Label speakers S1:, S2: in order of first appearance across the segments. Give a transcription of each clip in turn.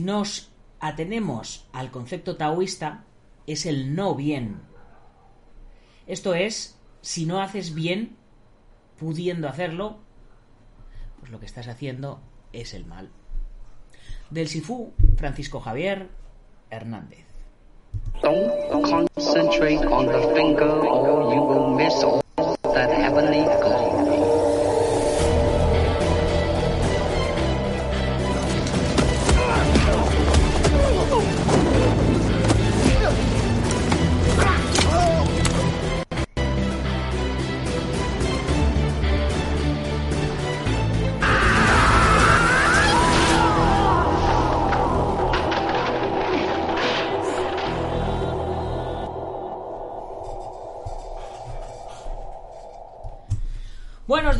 S1: Si nos atenemos al concepto taoísta, es el no bien. Esto es, si no haces bien, pudiendo hacerlo, pues lo que estás haciendo es el mal. Del Sifú, Francisco Javier Hernández.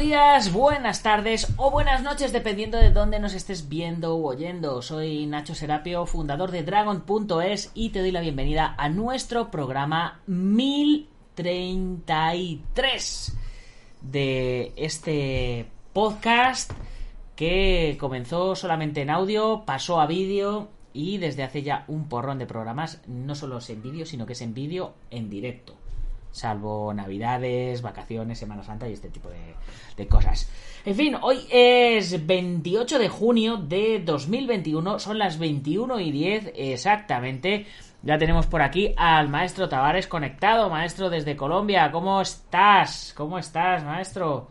S1: Días, buenas tardes o buenas noches, dependiendo de dónde nos estés viendo o oyendo. Soy Nacho Serapio, fundador de Dragon.es y te doy la bienvenida a nuestro programa 1033 de este podcast que comenzó solamente en audio, pasó a vídeo y desde hace ya un porrón de programas no solo es en vídeo, sino que es en vídeo en directo salvo navidades, vacaciones, Semana Santa y este tipo de, de, cosas. En fin, hoy es 28 de junio de 2021, son las 21 y 10 exactamente. Ya tenemos por aquí al maestro Tavares conectado, maestro desde Colombia. ¿Cómo estás? ¿Cómo estás, maestro?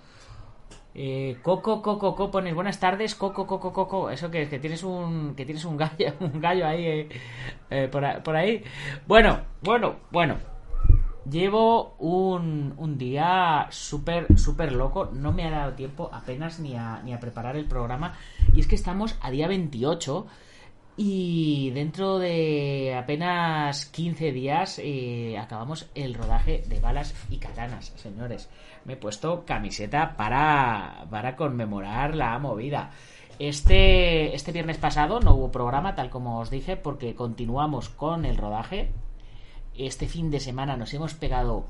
S1: Eh, Coco, Coco, Coco, pones buenas tardes, Coco, Coco, Coco. Eso que es que tienes un que tienes un gallo, un gallo ahí eh, eh, por, por ahí. Bueno, bueno, bueno. Llevo un, día súper, súper loco. No me ha dado tiempo apenas ni a, ni a preparar el programa. Y es que estamos a día 28 y dentro de apenas 15 días eh, acabamos el rodaje de balas y katanas, señores. Me he puesto camiseta para, para conmemorar la movida. Este, este viernes pasado no hubo programa, tal como os dije, porque continuamos con el rodaje este fin de semana nos hemos pegado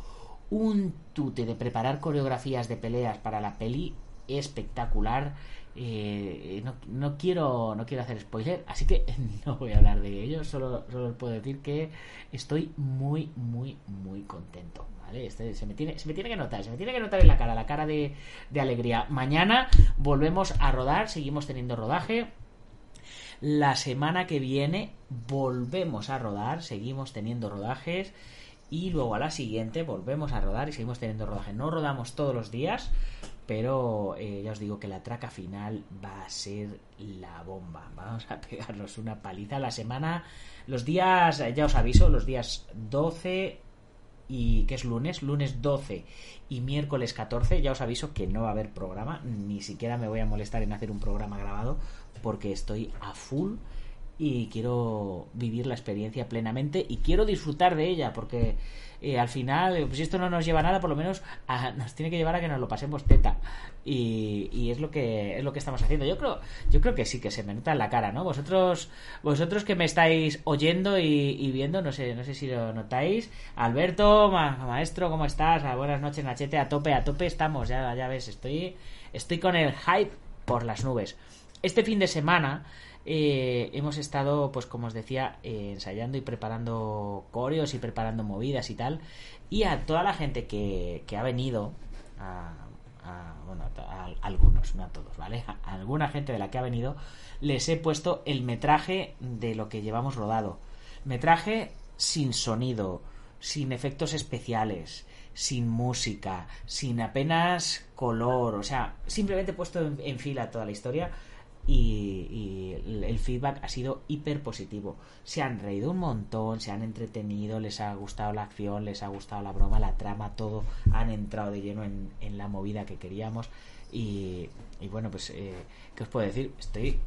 S1: un tute de preparar coreografías de peleas para la peli espectacular. Eh, no, quiero no quiero hacer spoiler, así que no voy a hablar de ello. Solo, solo puedo decir que estoy muy, muy, muy contento. ¿vale? Este, se, me tiene, se me tiene que notar, se me tiene que notar en la cara, la cara de alegría. Mañana volvemos a rodar, seguimos teniendo rodaje. La semana que viene volvemos a rodar, seguimos teniendo rodajes y luego a la siguiente volvemos a rodar y seguimos teniendo rodaje. No rodamos todos los días, pero eh, ya os digo que la traca final va a ser la bomba. Vamos a pegarnos una paliza la semana. Los días, ya os aviso, los días 12 y que es lunes, lunes 12 y miércoles 14, ya os aviso que no va a haber programa, ni siquiera me voy a molestar en hacer un programa grabado porque estoy a full y quiero vivir la experiencia plenamente y quiero disfrutar de ella porque eh, al final eh, pues esto no nos lleva a nada por lo menos a, nos tiene que llevar a que nos lo pasemos teta. Y, es lo que es lo que estamos haciendo. Yo creo yo creo que sí que se me nota en la cara no vosotros vosotros que me estáis oyendo y, viendo no sé no sé si lo notáis. Alberto ma, maestro cómo estás ah, buenas noches Nachete a tope a tope estamos ya ya ves estoy estoy con el hype por las nubes este fin de semana eh, hemos estado, pues como os decía, eh, ensayando y preparando coreos y preparando movidas y tal. Y a toda la gente que, ha venido, a, a, bueno, a, algunos, no a todos, ¿vale? A alguna gente de la que ha venido, les he puesto el metraje de lo que llevamos rodado. Metraje sin sonido, sin efectos especiales, sin música, sin apenas color, o sea, simplemente he puesto en fila toda la historia y, el feedback ha sido hiper positivo. Se han reído un montón, se han entretenido, les ha gustado la acción, les ha gustado la broma, la trama, todo. Han entrado de lleno en, la movida que queríamos. Y, bueno, pues, eh, ¿qué os puedo decir? Estoy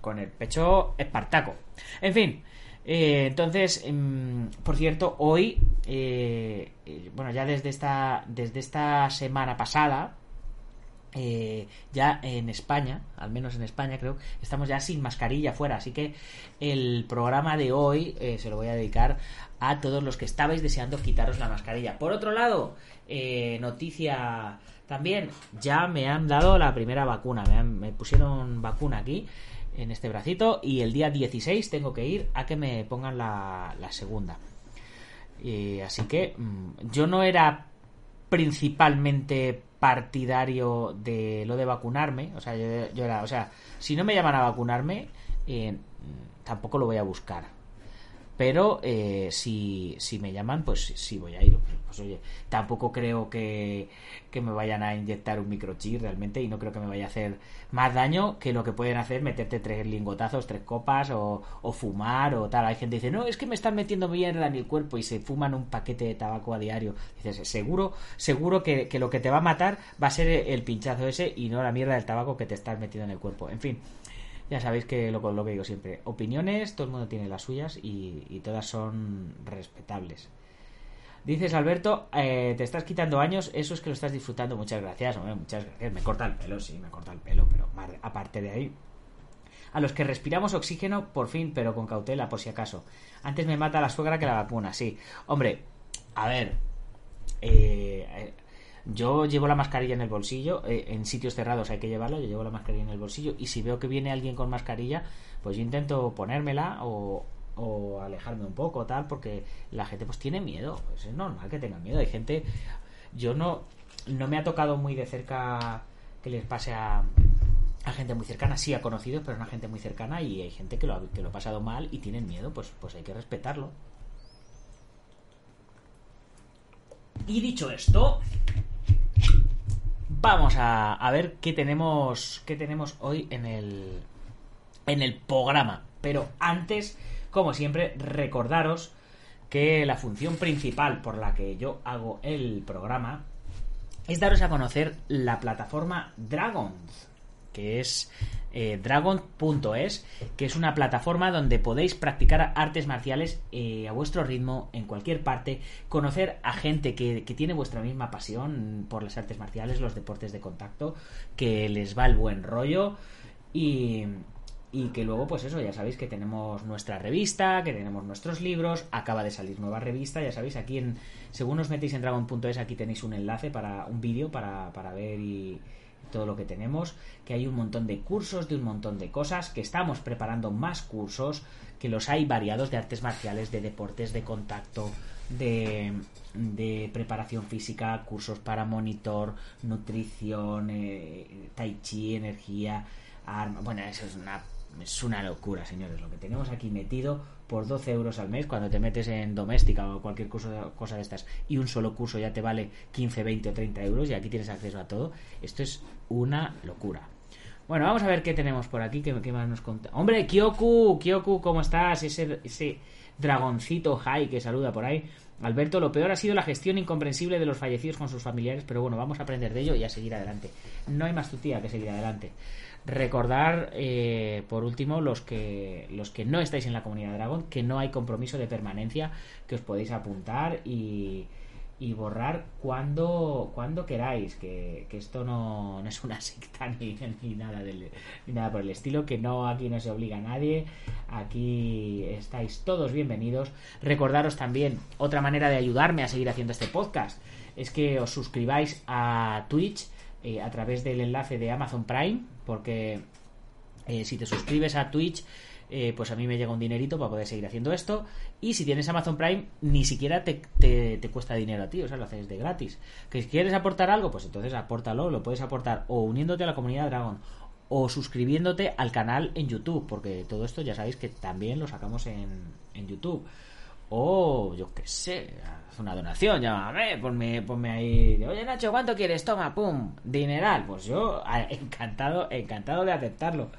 S1: con el pecho espartaco. En fin. Eh, entonces, em, por cierto, hoy, eh, bueno, ya desde esta, desde esta semana pasada, eh, ya en España, al menos en España creo, estamos ya sin mascarilla fuera, así que el programa de hoy eh, se lo voy a dedicar a todos los que estabais deseando quitaros la mascarilla. Por otro lado, eh, noticia también, ya me han dado la primera vacuna, me, pusieron vacuna aquí en este bracito y el día 16 tengo que ir a que me pongan la, la segunda. así que mm, yo no era principalmente partidario de lo de vacunarme. O sea, yo, era, o sea, si no me llaman a vacunarme, eh, tampoco lo voy a buscar. Pero eh, si, si me llaman, pues sí voy a ir. Pues oye, tampoco creo que, que me vayan a inyectar un microchip realmente y no creo que me vaya a hacer más daño que lo que pueden hacer meterte tres lingotazos, tres copas o, o fumar o tal. Hay gente que dice, no, es que me están metiendo mierda en el cuerpo y se fuman un paquete de tabaco a diario. Dices, seguro, seguro que, que lo que te va a matar va a ser el pinchazo ese y no la mierda del tabaco que te estás metiendo en el cuerpo. En fin, ya sabéis que lo, lo que digo siempre, opiniones, todo el mundo tiene las suyas y, todas son respetables. Dices, Alberto, eh, te estás quitando años, eso es que lo estás disfrutando. Muchas gracias, hombre, muchas gracias. Me corta el pelo, sí, me corta el pelo, pero aparte de ahí. A los que respiramos oxígeno, por fin, pero con cautela, por si acaso. Antes me mata la suegra que la vacuna, sí. Hombre, a ver, eh, yo llevo la mascarilla en el bolsillo, eh, en sitios cerrados hay que llevarla, yo llevo la mascarilla en el bolsillo y si veo que viene alguien con mascarilla, pues yo intento ponérmela o, alejarme un poco, tal, porque la gente pues tiene miedo, pues es normal que tenga miedo, hay gente, yo no, no me ha tocado muy de cerca que les pase a, gente muy cercana, sí a conocidos, pero a una gente muy cercana y hay gente que lo, que lo ha pasado mal y tienen miedo, pues, pues hay que respetarlo. Y dicho esto, vamos a, ver qué tenemos, qué tenemos hoy en el, en el programa. Pero antes, como siempre, recordaros que la función principal por la que yo hago el programa es daros a conocer la plataforma Dragons, que es eh, dragon.es, que es una plataforma donde podéis practicar artes marciales eh, a vuestro ritmo, en cualquier parte, conocer a gente que, tiene vuestra misma pasión por las artes marciales, los deportes de contacto, que les va el buen rollo y, y que luego, pues eso, ya sabéis que tenemos nuestra revista, que tenemos nuestros libros, acaba de salir nueva revista, ya sabéis, aquí en, según os metéis en dragon.es, aquí tenéis un enlace para un vídeo para, para ver y todo lo que tenemos, que hay un montón de cursos, de un montón de cosas, que estamos preparando más cursos, que los hay variados de artes marciales, de deportes de contacto, de, de preparación física, cursos para monitor, nutrición, eh, tai chi, energía, arma. Bueno, eso es una, es una locura, señores, lo que tenemos aquí metido por 12 euros al mes cuando te metes en doméstica o cualquier cosa, cosa de estas y un solo curso ya te vale 15, 20 o 30 euros y aquí tienes acceso a todo. Esto es una locura. Bueno, vamos a ver qué tenemos por aquí. ¿Qué, más nos conta? ¡Hombre, Kyoku! Kyoku, ¿cómo estás? Ese, ese dragoncito high que saluda por ahí. Alberto, lo peor ha sido la gestión incomprensible de los fallecidos con sus familiares, pero bueno, vamos a aprender de ello y a seguir adelante. No hay más tutía que seguir adelante. Recordar, eh, por último, los que, los que no estáis en la comunidad Dragon, que no hay compromiso de permanencia, que os podéis apuntar y, y borrar cuando, cuando queráis, que, esto no, es una secta ni, ni nada del, ni nada por el estilo, que no aquí no se obliga a nadie, aquí estáis todos bienvenidos. Recordaros también otra manera de ayudarme a seguir haciendo este podcast, es que os suscribáis a Twitch eh, a través del enlace de Amazon Prime, porque eh, si te suscribes a Twitch, eh, pues a mí me llega un dinerito para poder seguir haciendo esto. Y si tienes Amazon Prime, ni siquiera te, te, cuesta dinero a ti, o sea, lo haces de gratis. Que si quieres aportar algo, pues entonces apórtalo, lo puedes aportar o uniéndote a la comunidad Dragon o suscribiéndote al canal en YouTube, porque todo esto ya sabéis que también lo sacamos en, en YouTube o yo qué sé, haz una donación, llámame, ponme, ponme ahí, oye Nacho, ¿cuánto quieres? Toma, pum, dineral. Pues yo encantado, encantado de aceptarlo.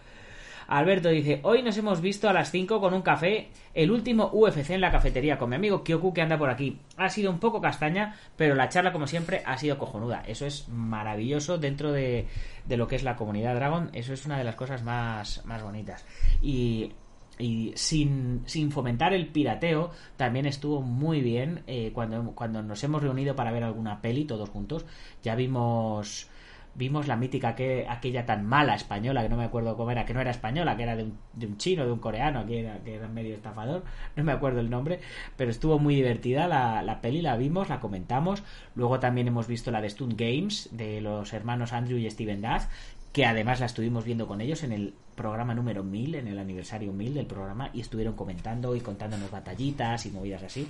S1: Alberto dice, hoy nos hemos visto a las 5 con un café, el último UFC en la cafetería con mi amigo Kyoku que anda por aquí. Ha sido un poco castaña, pero la charla como siempre ha sido cojonuda. Eso es maravilloso dentro de, de lo que es la comunidad Dragon. Eso es una de las cosas más, más bonitas. Y y sin, sin, fomentar el pirateo, también estuvo muy bien eh, cuando, cuando nos hemos reunido para ver alguna peli todos juntos. Ya vimos vimos la mítica que aquella tan mala española que no me acuerdo cómo era que no era española que era de un, de un chino de un coreano que era, que era medio estafador no me acuerdo el nombre pero estuvo muy divertida la, la peli la vimos la comentamos luego también hemos visto la de Stunt Games de los hermanos Andrew y Steven Duff que además la estuvimos viendo con ellos en el programa número 1000, en el aniversario 1000 del programa, y estuvieron comentando y contándonos batallitas y movidas así.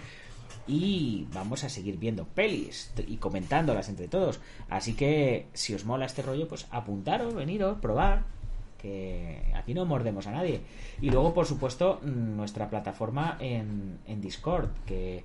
S1: Y vamos a seguir viendo pelis y comentándolas entre todos. Así que si os mola este rollo, pues apuntaros, veniros, probar, que aquí no mordemos a nadie. Y luego, por supuesto, nuestra plataforma en, en Discord, que,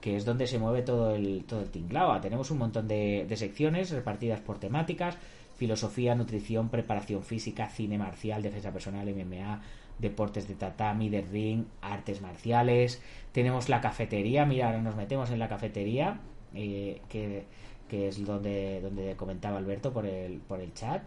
S1: que, es donde se mueve todo el, todo el tinglao. Tenemos un montón de, de secciones repartidas por temáticas filosofía, nutrición, preparación física, cine marcial, defensa personal, MMA, deportes de tatami, de ring, artes marciales. Tenemos la cafetería, mira, ahora nos metemos en la cafetería, eh, que, es donde, donde comentaba Alberto por el, por el chat.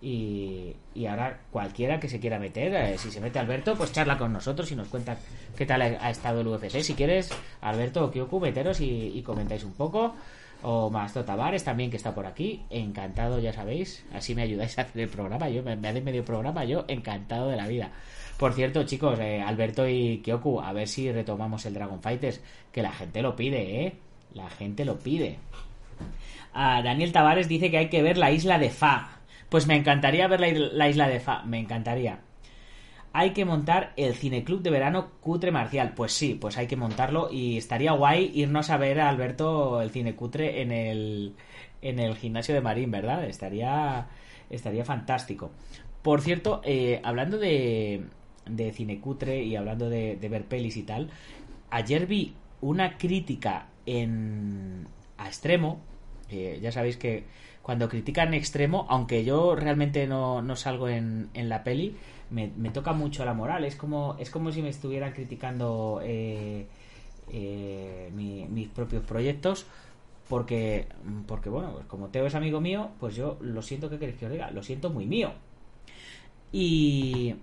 S1: Y, y ahora cualquiera que se quiera meter, eh, si se mete Alberto, pues charla con nosotros y nos cuenta qué tal ha, estado el UFC. Si quieres, Alberto o Kyoku, meteros y, y comentáis un poco o Mastro Tavares también que está por aquí. Encantado ya sabéis. Así me ayudáis a hacer el programa. Yo me, me medio programa yo encantado de la vida. Por cierto chicos eh, Alberto y Kyoku a ver si retomamos el Dragon Fighters que la gente lo pide eh la gente lo pide. Ah, Daniel Tavares dice que hay que ver la isla de Fa. Pues me encantaría ver la isla de Fa. Me encantaría hay que montar el cineclub de verano cutre marcial. Pues sí, pues hay que montarlo y estaría guay irnos a ver a Alberto el cine cutre en el, en el gimnasio de Marín, ¿verdad? Estaría, estaría fantástico. Por cierto, eh, hablando de, de cine cutre y hablando de, de ver pelis y tal, ayer vi una crítica en a extremo. Ya sabéis que cuando critican extremo, aunque yo realmente no, no salgo en, en la peli, me, toca mucho la moral. Es como, es como si me estuvieran criticando eh, eh, mis propios proyectos. Porque, porque bueno, pues como Teo es amigo mío, pues yo lo siento que queréis que os diga, lo siento muy mío. Y,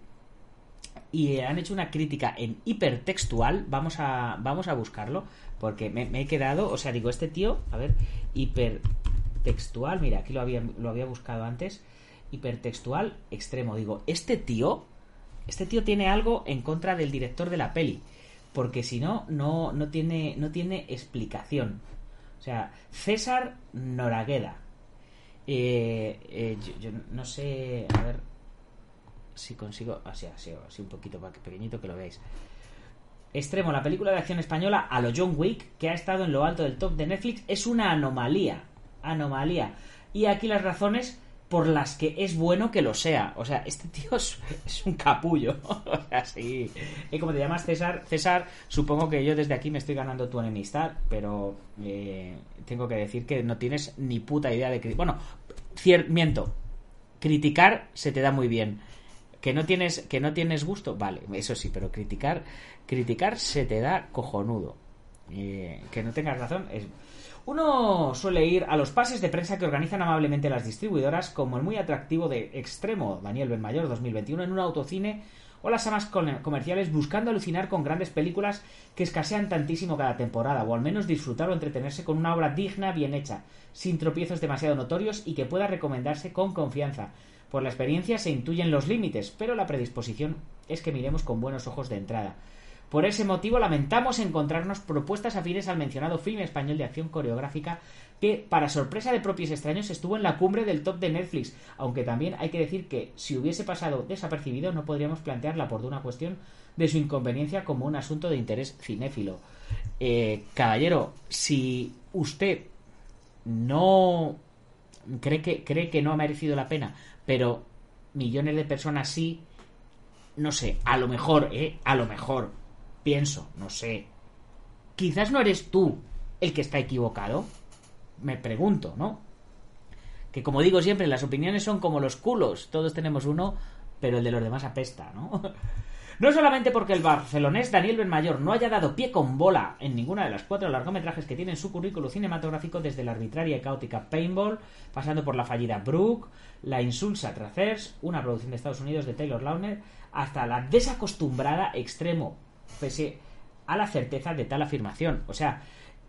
S1: y han hecho una crítica en hipertextual. Vamos a, vamos a buscarlo. Porque me, me, he quedado, o sea, digo, este tío, a ver, hipertextual, mira, aquí lo había, lo había buscado antes hipertextual extremo. Digo, este tío, este tío tiene algo en contra del director de la peli, porque si no, no, no tiene, no tiene explicación. O sea, César Noragueda. Eh, eh, yo, no sé, a ver si consigo, así, así, así un poquito pequeñito que lo veáis. Extremo, la película de acción española a lo John Wick, que ha estado en lo alto del top de Netflix, es una anomalía. Anomalía. Y aquí las razones por las que es bueno que lo sea. O sea, este tío es, un capullo. o sea, sí. Y como te llamas César, César, supongo que yo desde aquí me estoy ganando tu enemistad, pero eh, tengo que decir que no tienes ni puta idea de que... Bueno, miento. Criticar se te da muy bien. Que no tienes, que no tienes gusto, vale, eso sí, pero criticar, criticar se te da cojonudo. Eh, que no tengas razón es uno suele ir a los pases de prensa que organizan amablemente las distribuidoras, como el muy atractivo de Extremo Daniel Benmayor 2021 en un autocine o las amas comerciales buscando alucinar con grandes películas que escasean tantísimo cada temporada, o al menos disfrutar o entretenerse con una obra digna, bien hecha, sin tropiezos demasiado notorios y que pueda recomendarse con confianza. Por la experiencia se intuyen los límites, pero la predisposición es que miremos con buenos ojos de entrada. Por ese motivo lamentamos encontrarnos propuestas afines al mencionado filme español de acción coreográfica que, para sorpresa de propios extraños, estuvo en la cumbre del top de Netflix, aunque también hay que decir que si hubiese pasado desapercibido no podríamos plantearla por una cuestión de su inconveniencia como un asunto de interés cinéfilo. Eh, caballero, si usted no cree que, cree que no ha merecido la pena, pero millones de personas sí, no sé, a lo mejor, eh, a lo mejor pienso, no sé, quizás no eres tú el que está equivocado. Me pregunto, ¿no? Que como digo siempre, las opiniones son como los culos. Todos tenemos uno, pero el de los demás apesta, ¿no? No solamente porque el barcelonés Daniel Benmayor no haya dado pie con bola en ninguna de las cuatro largometrajes que tiene en su currículo cinematográfico, desde la arbitraria y caótica Paintball, pasando por la fallida Brook, la insulsa Tracers, una producción de Estados Unidos de Taylor Lautner, hasta la desacostumbrada extremo, pese a la certeza de tal afirmación. O sea,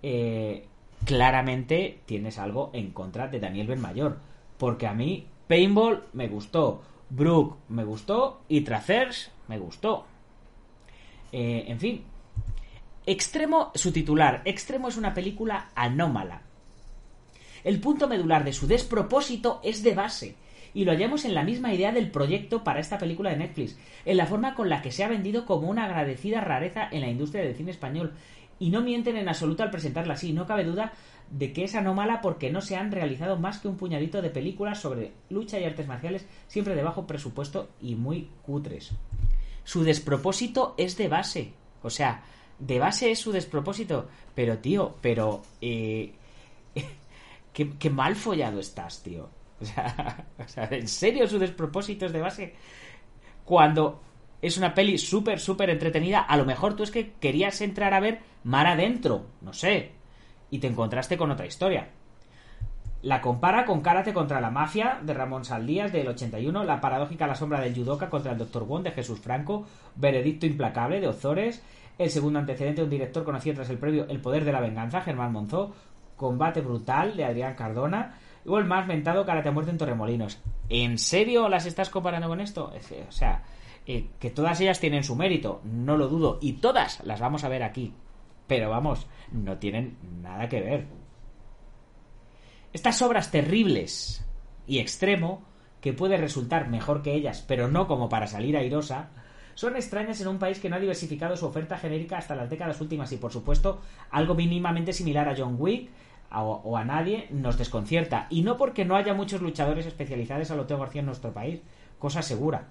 S1: eh, claramente tienes algo en contra de Daniel Benmayor, porque a mí Paintball me gustó, Brook me gustó y Tracers me gustó. Eh, en fin. Extremo, su titular. Extremo es una película anómala. El punto medular de su despropósito es de base. Y lo hallamos en la misma idea del proyecto para esta película de Netflix, en la forma con la que se ha vendido como una agradecida rareza en la industria del cine español. Y no mienten en absoluto al presentarla así, no cabe duda de que es anómala porque no se han realizado más que un puñadito de películas sobre lucha y artes marciales, siempre de bajo presupuesto y muy cutres su despropósito es de base. O sea, de base es su despropósito. Pero, tío, pero... Eh, qué, mal follado estás, tío. O sea, ¿en serio su despropósito es de base? Cuando es una peli súper, súper entretenida, a lo mejor tú es que querías entrar a ver mar adentro, no sé, y te encontraste con otra historia. La compara con Karate contra la Mafia de Ramón Saldías del 81, La paradójica La sombra del Yudoka contra el Dr. Wong de Jesús Franco, Veredicto implacable de Ozores, el segundo antecedente de un director conocido tras el previo El poder de la venganza, Germán Monzó, Combate brutal de Adrián Cardona, o el más mentado Karate a muerte en Torremolinos. ¿En serio las estás comparando con esto? O sea, eh, que todas ellas tienen su mérito, no lo dudo, y todas las vamos a ver aquí. Pero vamos, no tienen nada que ver. Estas obras terribles y extremo, que puede resultar mejor que ellas, pero no como para salir airosa, son extrañas en un país que no ha diversificado su oferta genérica hasta las décadas últimas y, por supuesto, algo mínimamente similar a John Wick o, a nadie nos desconcierta. Y no porque no haya muchos luchadores especializados a lo Teo García en nuestro país, cosa segura.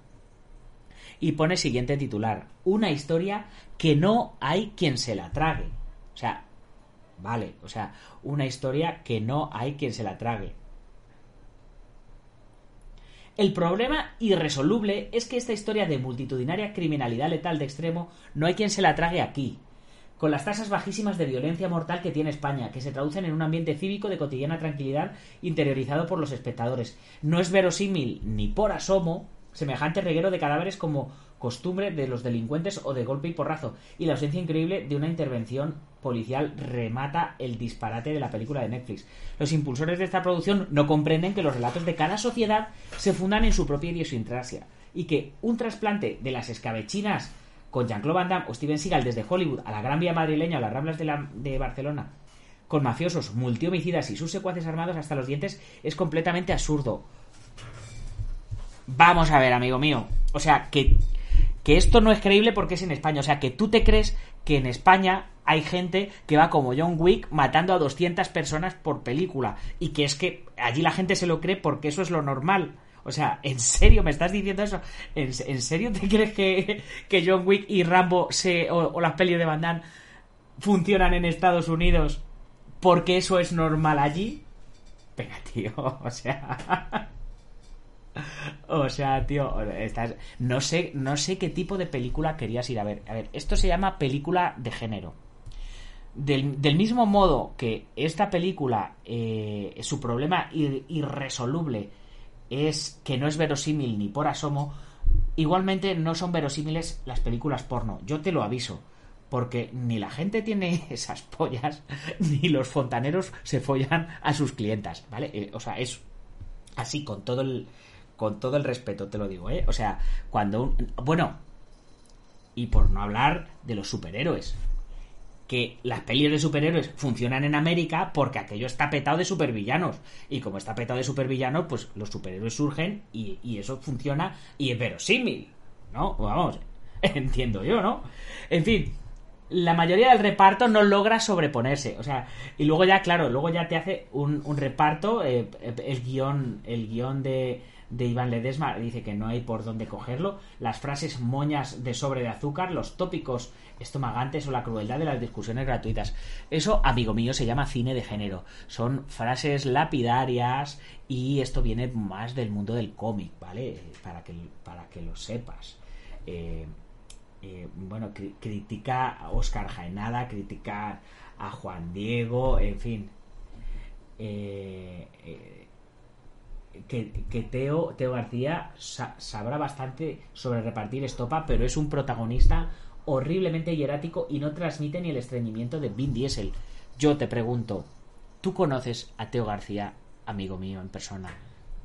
S1: Y pone siguiente titular, una historia que no hay quien se la trague. O sea, Vale, o sea, una historia que no hay quien se la trague. El problema irresoluble es que esta historia de multitudinaria criminalidad letal de extremo no hay quien se la trague aquí, con las tasas bajísimas de violencia mortal que tiene España, que se traducen en un ambiente cívico de cotidiana tranquilidad interiorizado por los espectadores. No es verosímil ni por asomo semejante reguero de cadáveres como costumbre de los delincuentes o de golpe y porrazo, y la ausencia increíble de una intervención policial remata el disparate de la película de Netflix. Los impulsores de esta producción no comprenden que los relatos de cada sociedad se fundan en su propia idiosincrasia y que un trasplante de las escabechinas con Jean-Claude Van Damme o Steven Seagal desde Hollywood a la Gran Vía madrileña o las Ramblas de, la, de Barcelona con mafiosos, multihomicidas y sus secuaces armados hasta los dientes es completamente absurdo. Vamos a ver, amigo mío. O sea, que que esto no es creíble porque es en España. O sea, que tú te crees que en España hay gente que va como John Wick matando a 200 personas por película. Y que es que allí la gente se lo cree porque eso es lo normal. O sea, ¿en serio me estás diciendo eso? ¿En, serio te crees que, que, John Wick y Rambo o, las pelis de Van funcionan en Estados Unidos porque eso es normal allí? Venga, tío, o sea... O sea, tío, estás... no sé, no sé qué tipo de película querías ir a ver. A ver, esto se llama película de género. Del, mismo modo que esta película, eh, su problema irresoluble es que no es verosímil ni por asomo, igualmente no son verosímiles las películas porno. Yo te lo aviso. Porque ni la gente tiene esas pollas, ni los fontaneros se follan a sus clientas, ¿vale? Eh, o sea, es así, con todo el, con todo el respeto te lo digo, ¿eh? O sea, cuando un... Bueno, y por no hablar de los superhéroes. Que las pelis de superhéroes funcionan en América porque aquello está petado de supervillanos. Y como está petado de supervillanos, pues los superhéroes surgen y, eso funciona y es verosímil. ¿No? Vamos, entiendo yo, ¿no? En fin, la mayoría del reparto no logra sobreponerse. O sea, y luego ya, claro, luego ya te hace un, reparto, eh, el guion, el guion de, de Iván Ledesma dice que no hay por dónde cogerlo, las frases moñas de sobre de azúcar, los tópicos estomagantes o la crueldad de las discusiones gratuitas. Eso, amigo mío, se llama cine de género. Son frases lapidarias y esto viene más del mundo del cómic, ¿vale? Para que, para que lo sepas. Eh, eh, bueno, critica a Oscar Jaenada, critica a Juan Diego, en fin. Eh, que, Teo, Teo García sabrá bastante sobre repartir estopa, pero es un protagonista horriblemente hierático y no transmite ni el estreñimiento de Vin Diesel. Yo te pregunto, ¿tú conoces a Teo García, amigo mío, en persona?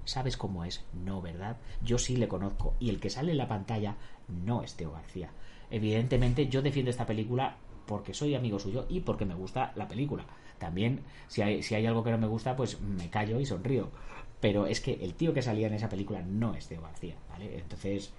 S1: ¿Sabes cómo es? No, ¿verdad? Yo sí le conozco y el que sale en la pantalla no es Teo García. Evidentemente yo defiendo esta película porque soy amigo suyo y porque me gusta la película. También, si hay, si hay algo que no me gusta, pues me callo y sonrío pero es que el tío que salía en esa película no es Teo García, ¿vale? Entonces,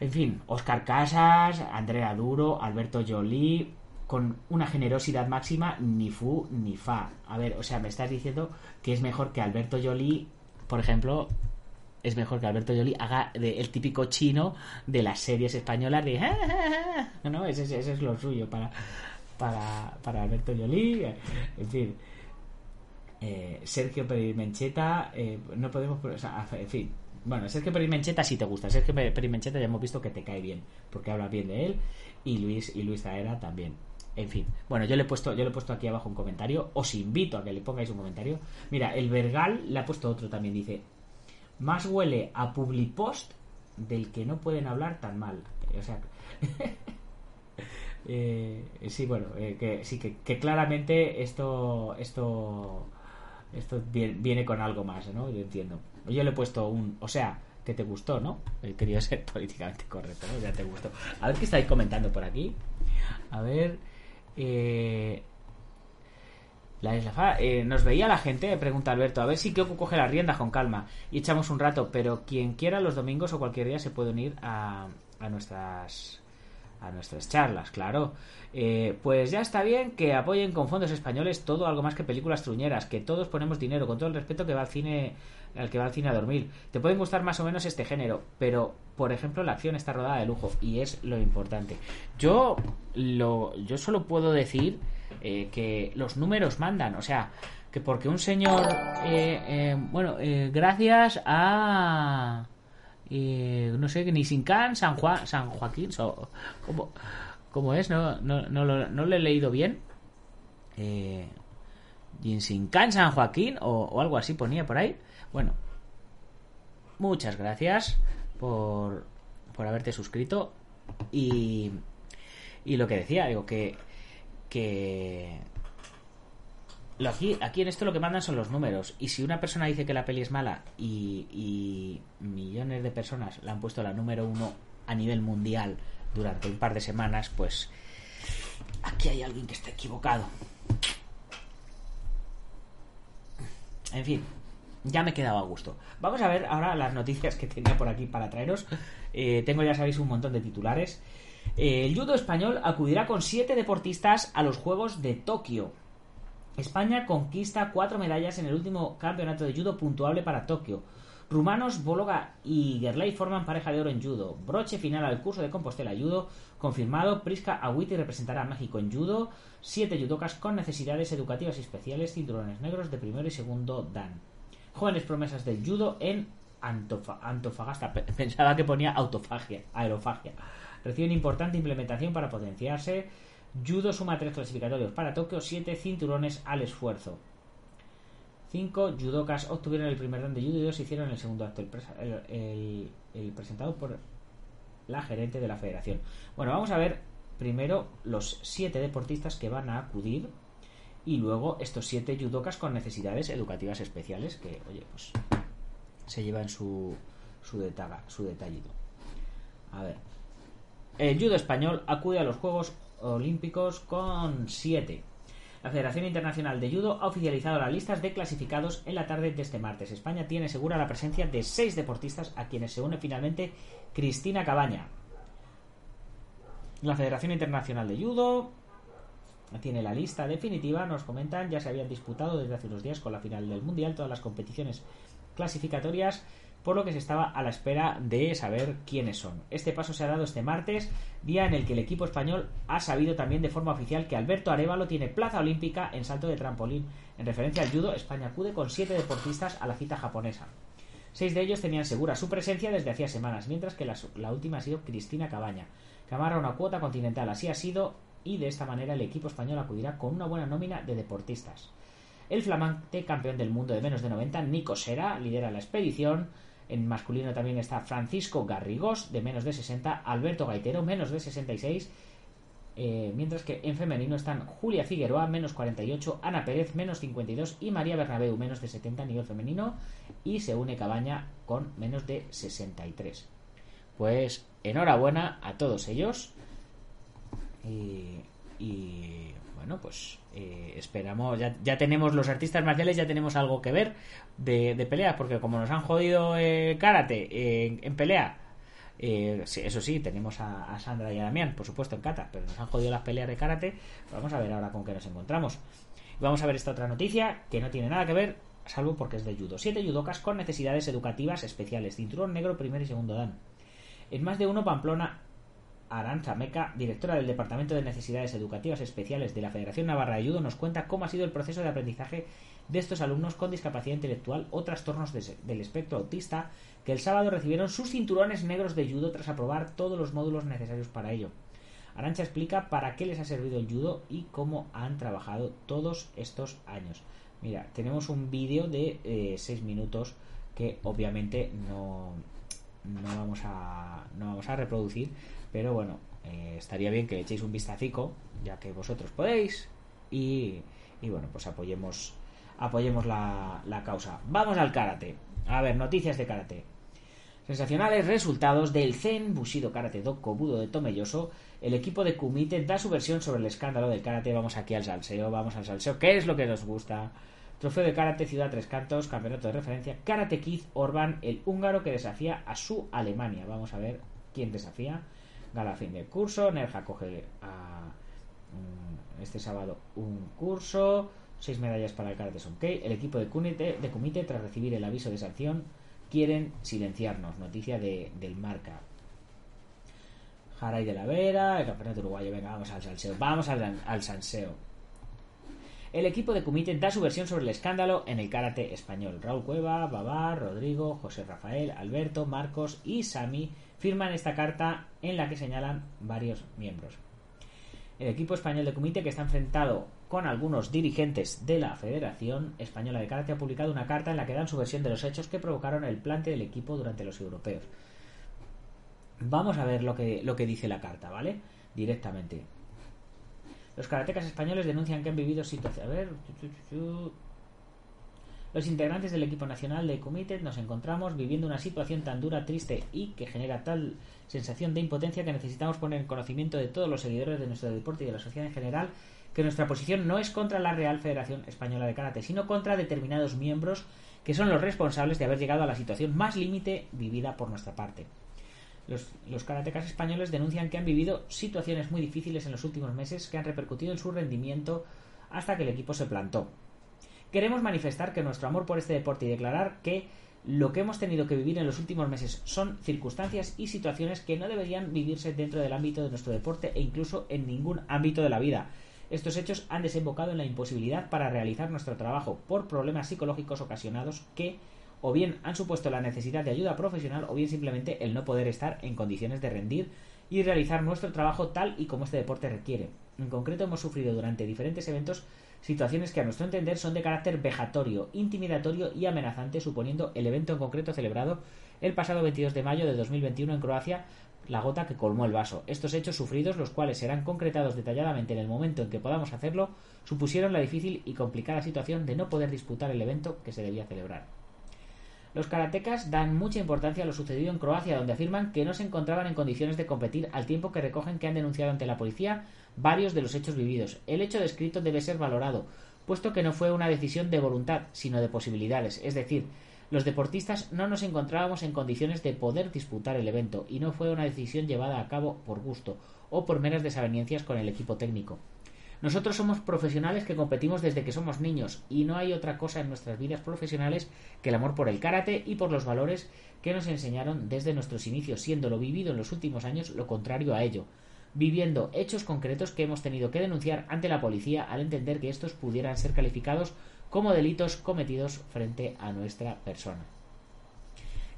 S1: en fin, Oscar Casas, Andrea Duro, Alberto Jolie, con una generosidad máxima, ni fu ni fa. A ver, o sea, me estás diciendo que es mejor que Alberto Jolie, por ejemplo, es mejor que Alberto Jolie haga el típico chino de las series españolas de... no, ese, ese es lo suyo para, para, para Alberto Jolie. En fin, eh, Sergio Perimencheta, eh, no podemos. en fin. Bueno, Sergio Perimencheta sí te gusta. Sergio Perimencheta ya hemos visto que te cae bien, porque habla bien de él. Y Luis y Luis Zaera también. En fin. Bueno, yo le he puesto, yo le he puesto aquí abajo un comentario. Os invito a que le pongáis un comentario. Mira, el Vergal le ha puesto otro también. Dice: Más huele a Publipost del que no pueden hablar tan mal. O sea. Eh, sí, bueno, que sí, que, que claramente esto. esto esto viene con algo más, ¿no? Yo entiendo. Yo le he puesto un. O sea, que te gustó, ¿no? Quería ser políticamente correcto, ¿no? Ya te gustó. A ver qué estáis comentando por aquí. A ver. Eh, la isla eh, nos veía la gente, pregunta Alberto. A ver si Kyoku coge las riendas con calma y echamos un rato. Pero quien quiera los domingos o cualquier día se puede unir a, a nuestras a nuestras charlas, claro. Eh, pues ya está bien que apoyen con fondos españoles todo algo más que películas truñeras, que todos ponemos dinero, con todo el respeto que va al cine al que va al cine a dormir. Te pueden gustar más o menos este género, pero por ejemplo la acción está rodada de lujo y es lo importante. Yo lo yo solo puedo decir eh, que los números mandan, o sea, que porque un señor eh, bueno, gracias a no sé, ni Sincan, San Juan, San Joaquín, ¿cómo, es? No, no, no, lo, no lo he leído bien. Eh, San Joaquín o, algo así ponía por ahí. Bueno, muchas gracias por, por haberte suscrito y, y lo que decía, digo que, que aquí, aquí en esto lo que mandan son los números. Y si una persona dice que la peli es mala y, millones de personas la han puesto la número uno a nivel mundial durante un par de semanas, pues aquí hay alguien que está equivocado. En fin, ya me he quedado a gusto. Vamos a ver ahora las noticias que tenía por aquí para traeros. Eh, tengo, ya sabéis, un montón de titulares. Eh, el judo español acudirá con siete deportistas a los Juegos de Tokio. España conquista cuatro medallas en el último campeonato de judo puntuable para Tokio. Rumanos, Bologa y Gerlay forman pareja de oro en judo. Broche final al curso de Compostela Judo. Confirmado, Priska Awiti representará a México en judo. Siete judocas con necesidades educativas y especiales, cinturones negros de primero y segundo dan. Jóvenes promesas del judo en Antofagasta. Pensaba que ponía autofagia, aerofagia. Reciben importante implementación para potenciarse Judo suma tres clasificatorios para Tokio, siete cinturones al esfuerzo. Cinco judokas obtuvieron el primer dan de judo y dos hicieron el segundo acto, el, presentado por la gerente de la federación. Bueno, vamos a ver primero los siete deportistas que van a acudir y luego estos siete judokas con necesidades educativas especiales que, oye, pues se llevan su, su, detaga, su detallito. A ver. El judo español acude a los Juegos Olímpicos con 7. La Federación Internacional de Judo ha oficializado las listas de clasificados en la tarde de este martes. España tiene segura la presencia de seis deportistas a quienes se une finalmente Cristina Cabaña. La Federación Internacional de Judo tiene la lista definitiva, nos comentan, ya se habían disputado desde hace unos días con la final del Mundial todas las competiciones clasificatorias, por lo que se estaba a la espera de saber quiénes son. Este paso se ha dado este martes, día en el que el equipo español ha sabido también de forma oficial que Alberto Arevalo tiene plaza olímpica en salto de trampolín. En referencia al judo, España acude con siete deportistas a la cita japonesa. Seis de ellos tenían segura su presencia desde hacía semanas, mientras que la, última ha sido Cristina Cabaña, que amarra una cuota continental. Así ha sido y de esta manera el equipo español acudirá con una buena nómina de deportistas. El flamante campeón del mundo de menos de 90, Nico Sera, lidera la expedición. En masculino también está Francisco Garrigós, de menos de 60, Alberto Gaitero, menos de 66, eh, mientras que en femenino están Julia Figueroa, menos 48, Ana Pérez, menos 52 y María Bernabeu, menos de 70 a nivel femenino, y se une Cabaña con menos de 63. Pues enhorabuena a todos ellos. Y, bueno, pues eh, esperamos, ya, tenemos los artistas marciales, ya tenemos algo que ver de, de porque como nos han jodido el karate en, pelea, eh, eso sí, tenemos a, Sandra y a Damián, por supuesto, en kata, pero nos han jodido las peleas de karate. Vamos a ver ahora con qué nos encontramos. Vamos a ver esta otra noticia que no tiene nada que ver, salvo porque es de judo. Siete judokas con necesidades educativas especiales, cinturón negro, primer y segundo dan. En más de uno, Pamplona Aranza Meca, directora del Departamento de Necesidades Educativas Especiales de la Federación Navarra de Ayudo, nos cuenta cómo ha sido el proceso de aprendizaje de estos alumnos con discapacidad intelectual o trastornos del espectro autista que el sábado recibieron sus cinturones negros de judo tras aprobar todos los módulos necesarios para ello. Arancha explica para qué les ha servido el judo y cómo han trabajado todos estos años. Mira, tenemos un vídeo de 6 eh, minutos que obviamente no, no, vamos a, no vamos a reproducir pero bueno, eh, estaría bien que le echéis un vistacico, ya que vosotros podéis. Y, bueno, pues apoyemos, apoyemos la, la causa. Vamos al karate. A ver, noticias de karate. Sensacionales resultados del Zen Bushido Karate Do Kobudo de Tomelloso. El equipo de Kumite da su versión sobre el escándalo del karate. Vamos aquí al salseo, vamos al salseo. ¿Qué es lo que nos gusta? Trofeo de karate Ciudad Tres Cantos, campeonato de referencia. Karate Kid Orban, el húngaro que desafía a su Alemania. Vamos a ver quién desafía gala fin de curso, Nerja coge a, mm, este sábado un curso, seis medallas para el Karate Sonkei, el equipo de Kumite, de Kumite, tras recibir el aviso de sanción, quieren silenciarnos, noticia de, del marca. Jaray de la Vera, el campeonato uruguayo, venga, vamos al salseo, vamos al, al salseo. El equipo de Kumite da su versión sobre el escándalo en el karate español. Raúl Cueva, Babar, Rodrigo, José Rafael, Alberto, Marcos y Sami firman esta carta en la que señalan varios miembros. El equipo español de Kumite, que está enfrentado con algunos dirigentes de la Federación Española de Karate, ha publicado una carta en la que dan su versión de los hechos que provocaron el plante del equipo durante los europeos. Vamos a ver lo que, lo que dice la carta, ¿vale? Directamente. Los karatecas españoles denuncian que han vivido situaciones. A ver. Los integrantes del equipo nacional de Comité nos encontramos viviendo una situación tan dura, triste y que genera tal sensación de impotencia que necesitamos poner en conocimiento de todos los seguidores de nuestro deporte y de la sociedad en general que nuestra posición no es contra la Real Federación Española de Karate, sino contra determinados miembros que son los responsables de haber llegado a la situación más límite vivida por nuestra parte. Los, los, karatecas españoles denuncian que han vivido situaciones muy difíciles en los últimos meses que han repercutido en su rendimiento hasta que el equipo se plantó. Queremos manifestar que nuestro amor por este deporte y declarar que lo que hemos tenido que vivir en los últimos meses son circunstancias y situaciones que no deberían vivirse dentro del ámbito de nuestro deporte e incluso en ningún ámbito de la vida. Estos hechos han desembocado en la imposibilidad para realizar nuestro trabajo por problemas psicológicos ocasionados que o bien han supuesto la necesidad de ayuda profesional o bien simplemente el no poder estar en condiciones de rendir y realizar nuestro trabajo tal y como este deporte requiere. En concreto hemos sufrido durante diferentes eventos situaciones que a nuestro entender son de carácter vejatorio, intimidatorio y amenazante, suponiendo el evento en concreto celebrado el pasado 22 de mayo de 2021 en Croacia, la gota que colmó el vaso. Estos hechos sufridos, los cuales serán concretados detalladamente en el momento en que podamos hacerlo, supusieron la difícil y complicada situación de no poder disputar el evento que se debía celebrar. Los karatecas dan mucha importancia a lo sucedido en Croacia, donde afirman que no se encontraban en condiciones de competir al tiempo que recogen que han denunciado ante la policía varios de los hechos vividos. El hecho descrito debe ser valorado, puesto que no fue una decisión de voluntad, sino de posibilidades, es decir, los deportistas no nos encontrábamos en condiciones de poder disputar el evento y no fue una decisión llevada a cabo por gusto o por meras desavenencias con el equipo técnico. Nosotros somos profesionales que competimos desde que somos niños y no hay otra cosa en nuestras vidas profesionales que el amor por el karate y por los valores que nos enseñaron desde nuestros inicios, siendo lo vivido en los últimos años lo contrario a ello, viviendo hechos concretos que hemos tenido que denunciar ante la policía al entender que estos pudieran ser calificados como delitos cometidos frente a nuestra persona.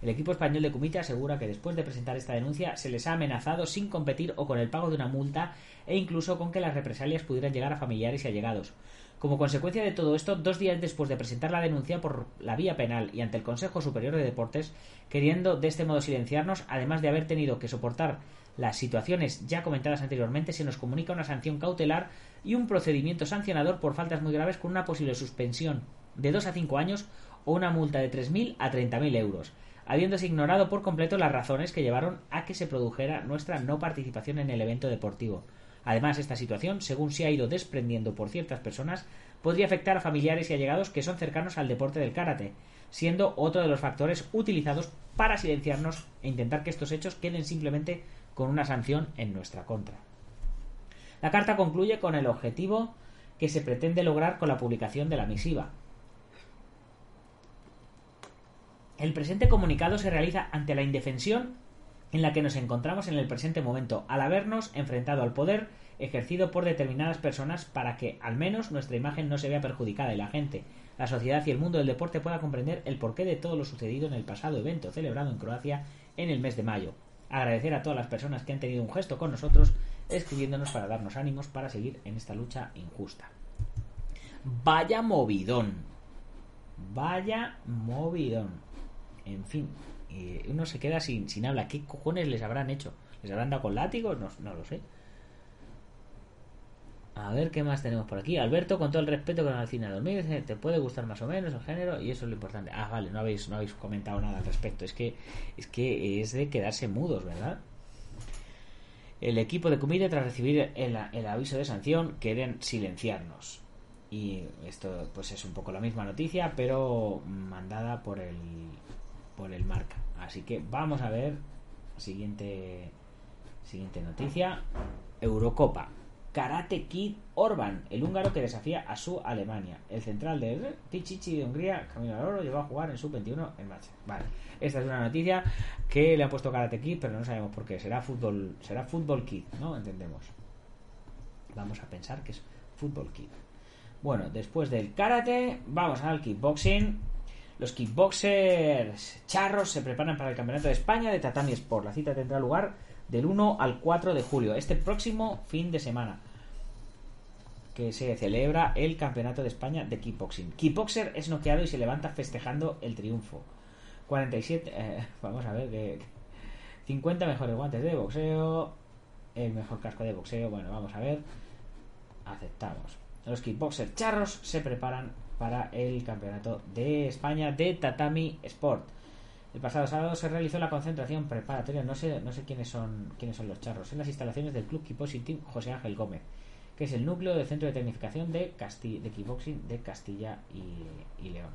S1: El equipo español de Kumite asegura que después de presentar esta denuncia se les ha amenazado sin competir o con el pago de una multa e incluso con que las represalias pudieran llegar a familiares y allegados. Como consecuencia de todo esto, dos días después de presentar la denuncia por la vía penal y ante el Consejo Superior de Deportes, queriendo de este modo silenciarnos, además de haber tenido que soportar las situaciones ya comentadas anteriormente, se nos comunica una sanción cautelar y un procedimiento sancionador por faltas muy graves con una posible suspensión de 2 a 5 años o una multa de 3.000 a 30.000 euros habiéndose ignorado por completo las razones que llevaron a que se produjera nuestra no participación en el evento deportivo. Además, esta situación, según se ha ido desprendiendo por ciertas personas, podría afectar a familiares y allegados que son cercanos al deporte del karate, siendo otro de los factores utilizados para silenciarnos e intentar que estos hechos queden simplemente con una sanción en nuestra contra. La carta concluye con el objetivo que se pretende lograr con la publicación de la misiva, El presente comunicado se realiza ante la indefensión en la que nos encontramos en el presente momento, al habernos enfrentado al poder ejercido por determinadas personas para que al menos nuestra imagen no se vea perjudicada y la gente, la sociedad y el mundo del deporte pueda comprender el porqué de todo lo sucedido en el pasado evento celebrado en Croacia en el mes de mayo. Agradecer a todas las personas que han tenido un gesto con nosotros, escribiéndonos para darnos ánimos para seguir en esta lucha injusta. Vaya movidón. Vaya movidón. En fin, uno se queda sin, sin habla. ¿Qué cojones les habrán hecho? ¿Les habrán dado con látigos? No, no lo sé. A ver qué más tenemos por aquí. Alberto, con todo el respeto con el cine 2000, te puede gustar más o menos el género y eso es lo importante. Ah, vale, no habéis, no habéis comentado nada al respecto. Es que, es que es de quedarse mudos, ¿verdad? El equipo de comida, tras recibir el, el aviso de sanción, quieren silenciarnos. Y esto, pues es un poco la misma noticia, pero mandada por el, por el marca. Así que vamos a ver siguiente siguiente noticia. Eurocopa. Karate Kid Orban, el húngaro que desafía a su Alemania. El central de Pichichi de Hungría, Camino al Oro, llegó a jugar en sub-21 en marcha. Vale, esta es una noticia que le ha puesto Karate Kid, pero no sabemos por qué. Será fútbol, será fútbol Kid, ¿no? Entendemos. Vamos a pensar que es fútbol Kid. Bueno, después del karate, vamos al kickboxing los kickboxers charros se preparan para el Campeonato de España de Tatami Sport. La cita tendrá lugar del 1 al 4 de julio, este próximo fin de semana, que se celebra el Campeonato de España de Kickboxing. Kickboxer es noqueado y se levanta festejando el triunfo. 47, eh, vamos a ver, que 50 mejores guantes de boxeo, el mejor casco de boxeo, bueno, vamos a ver, aceptamos. Los kickboxers charros se preparan para el Campeonato de España de Tatami Sport. El pasado sábado se realizó la concentración preparatoria, no sé, no sé quiénes son quiénes son los charros, en las instalaciones del Club Team José Ángel Gómez, que es el núcleo del Centro de Tecnificación de, de Kickboxing de Castilla y, León.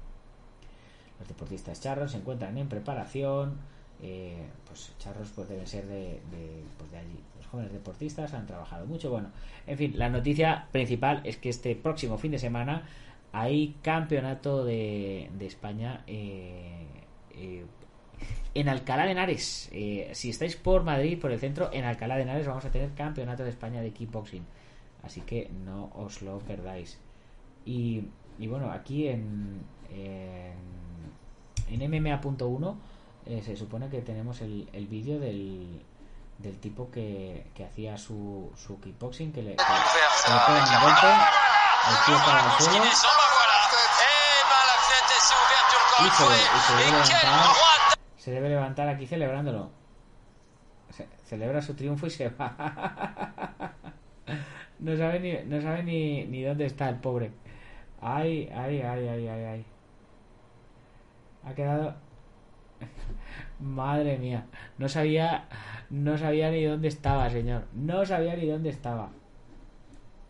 S1: Los deportistas charros se encuentran en preparación, eh, pues charros pues deben ser de, pues de allí. Los jóvenes deportistas han trabajado mucho. Bueno, en fin, la noticia principal es que este próximo fin de semana hay campeonato de, España eh, eh, en Alcalá de Henares. Eh, si estáis por Madrid, por el centro, en Alcalá de Henares vamos a tener campeonato de España de kickboxing. Así que no os lo perdáis. Y, bueno, aquí en, en, MMA.1 se supone que tenemos el, el vídeo del, del tipo que, que hacía su, su kickboxing, que le, que, un golpe el tío suelo. Y levantar, se debe levantar aquí celebrándolo. celebra su triunfo y se va. no sabe ni, no sabe ni, ni dónde está el pobre. Ay, ay, ay, ay, ay, ay. Ha quedado. Madre mía. No sabía. No sabía ni dónde estaba, señor. No sabía ni dónde estaba.